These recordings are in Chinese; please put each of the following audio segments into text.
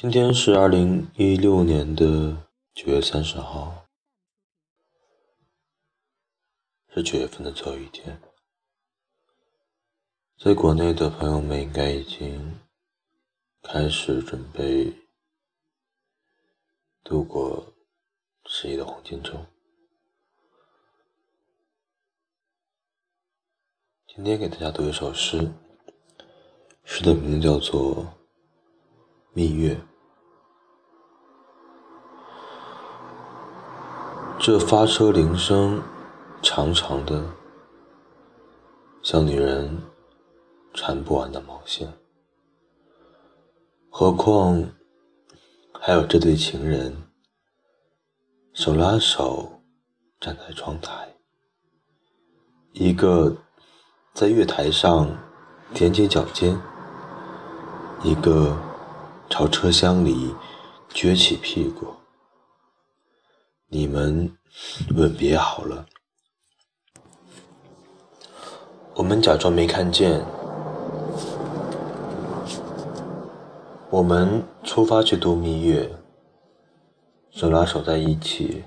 今天是二零一六年的九月三十号，是九月份的最后一天。在国内的朋友们应该已经开始准备度过十一的黄金周。今天给大家读一首诗，诗的名字叫做《蜜月》。这发车铃声长长的，像女人缠不完的毛线。何况还有这对情人，手拉手站在窗台，一个在月台上踮起脚尖，一个朝车厢里撅起屁股。你们吻别好了，我们假装没看见。我们出发去度蜜月，手拉手在一起，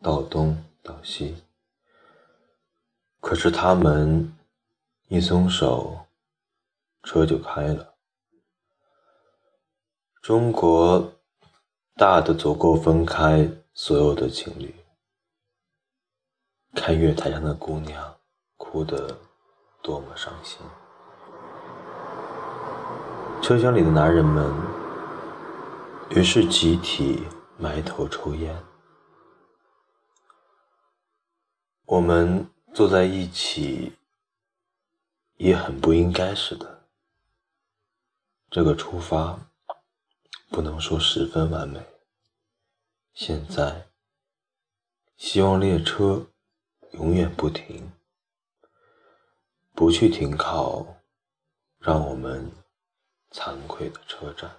到东到西。可是他们一松手，车就开了。中国大的足够分开。所有的情侣，看月台上的姑娘哭得多么伤心。车厢里的男人们于是集体埋头抽烟。我们坐在一起也很不应该似的。这个出发不能说十分完美。现在，希望列车永远不停，不去停靠让我们惭愧的车站。